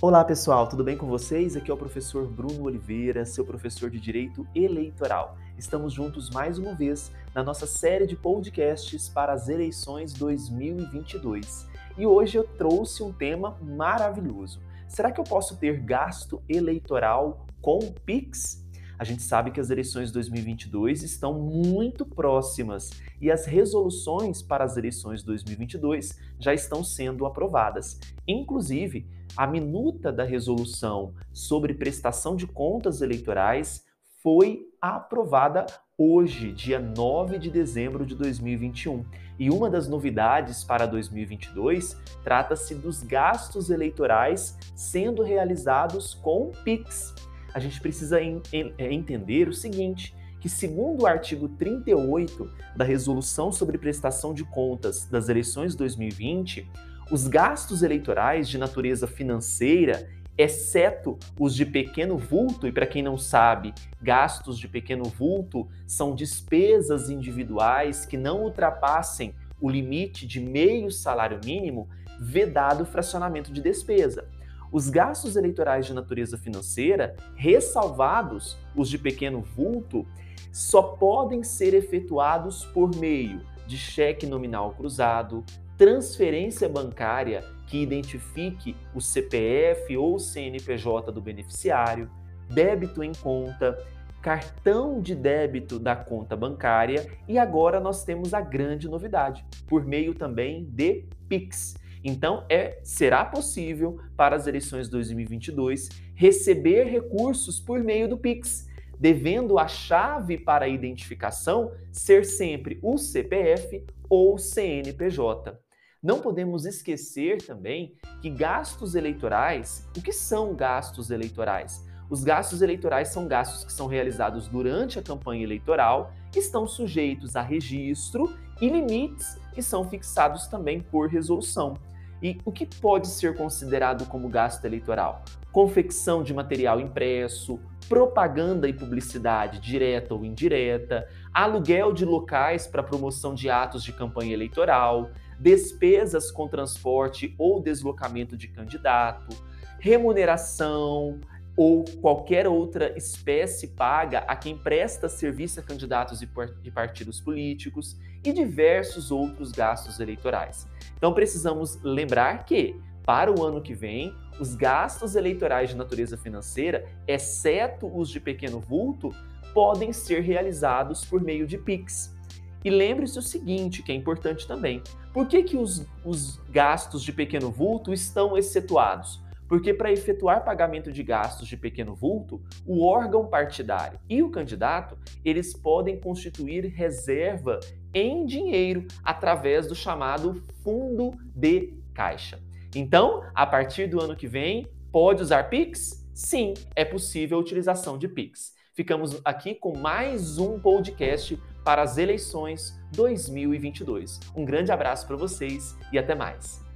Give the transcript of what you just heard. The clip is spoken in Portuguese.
Olá pessoal, tudo bem com vocês? Aqui é o professor Bruno Oliveira, seu professor de Direito Eleitoral. Estamos juntos mais uma vez na nossa série de podcasts para as eleições 2022. E hoje eu trouxe um tema maravilhoso. Será que eu posso ter gasto eleitoral com Pix? A gente sabe que as eleições 2022 estão muito próximas e as resoluções para as eleições 2022 já estão sendo aprovadas. Inclusive, a minuta da resolução sobre prestação de contas eleitorais foi aprovada hoje, dia 9 de dezembro de 2021. E uma das novidades para 2022 trata-se dos gastos eleitorais sendo realizados com Pix a gente precisa en, en, é, entender o seguinte, que segundo o artigo 38 da Resolução sobre Prestação de Contas das Eleições 2020, os gastos eleitorais de natureza financeira, exceto os de pequeno vulto, e para quem não sabe, gastos de pequeno vulto são despesas individuais que não ultrapassem o limite de meio salário mínimo, vedado o fracionamento de despesa. Os gastos eleitorais de natureza financeira, ressalvados os de pequeno vulto, só podem ser efetuados por meio de cheque nominal cruzado, transferência bancária que identifique o CPF ou CNPJ do beneficiário, débito em conta, cartão de débito da conta bancária e agora nós temos a grande novidade, por meio também de Pix. Então, é, será possível para as eleições 2022 receber recursos por meio do Pix, devendo a chave para a identificação ser sempre o CPF ou CNPJ. Não podemos esquecer também que gastos eleitorais, o que são gastos eleitorais? Os gastos eleitorais são gastos que são realizados durante a campanha eleitoral, estão sujeitos a registro e limites que são fixados também por resolução. E o que pode ser considerado como gasto eleitoral? Confecção de material impresso, propaganda e publicidade direta ou indireta, aluguel de locais para promoção de atos de campanha eleitoral, despesas com transporte ou deslocamento de candidato, remuneração, ou qualquer outra espécie paga a quem presta serviço a candidatos e partidos políticos e diversos outros gastos eleitorais. Então precisamos lembrar que, para o ano que vem, os gastos eleitorais de natureza financeira, exceto os de pequeno vulto, podem ser realizados por meio de PIX. E lembre-se o seguinte, que é importante também: por que, que os, os gastos de pequeno vulto estão excetuados? Porque para efetuar pagamento de gastos de pequeno vulto, o órgão partidário e o candidato, eles podem constituir reserva em dinheiro através do chamado fundo de caixa. Então, a partir do ano que vem, pode usar Pix? Sim, é possível a utilização de Pix. Ficamos aqui com mais um podcast para as eleições 2022. Um grande abraço para vocês e até mais.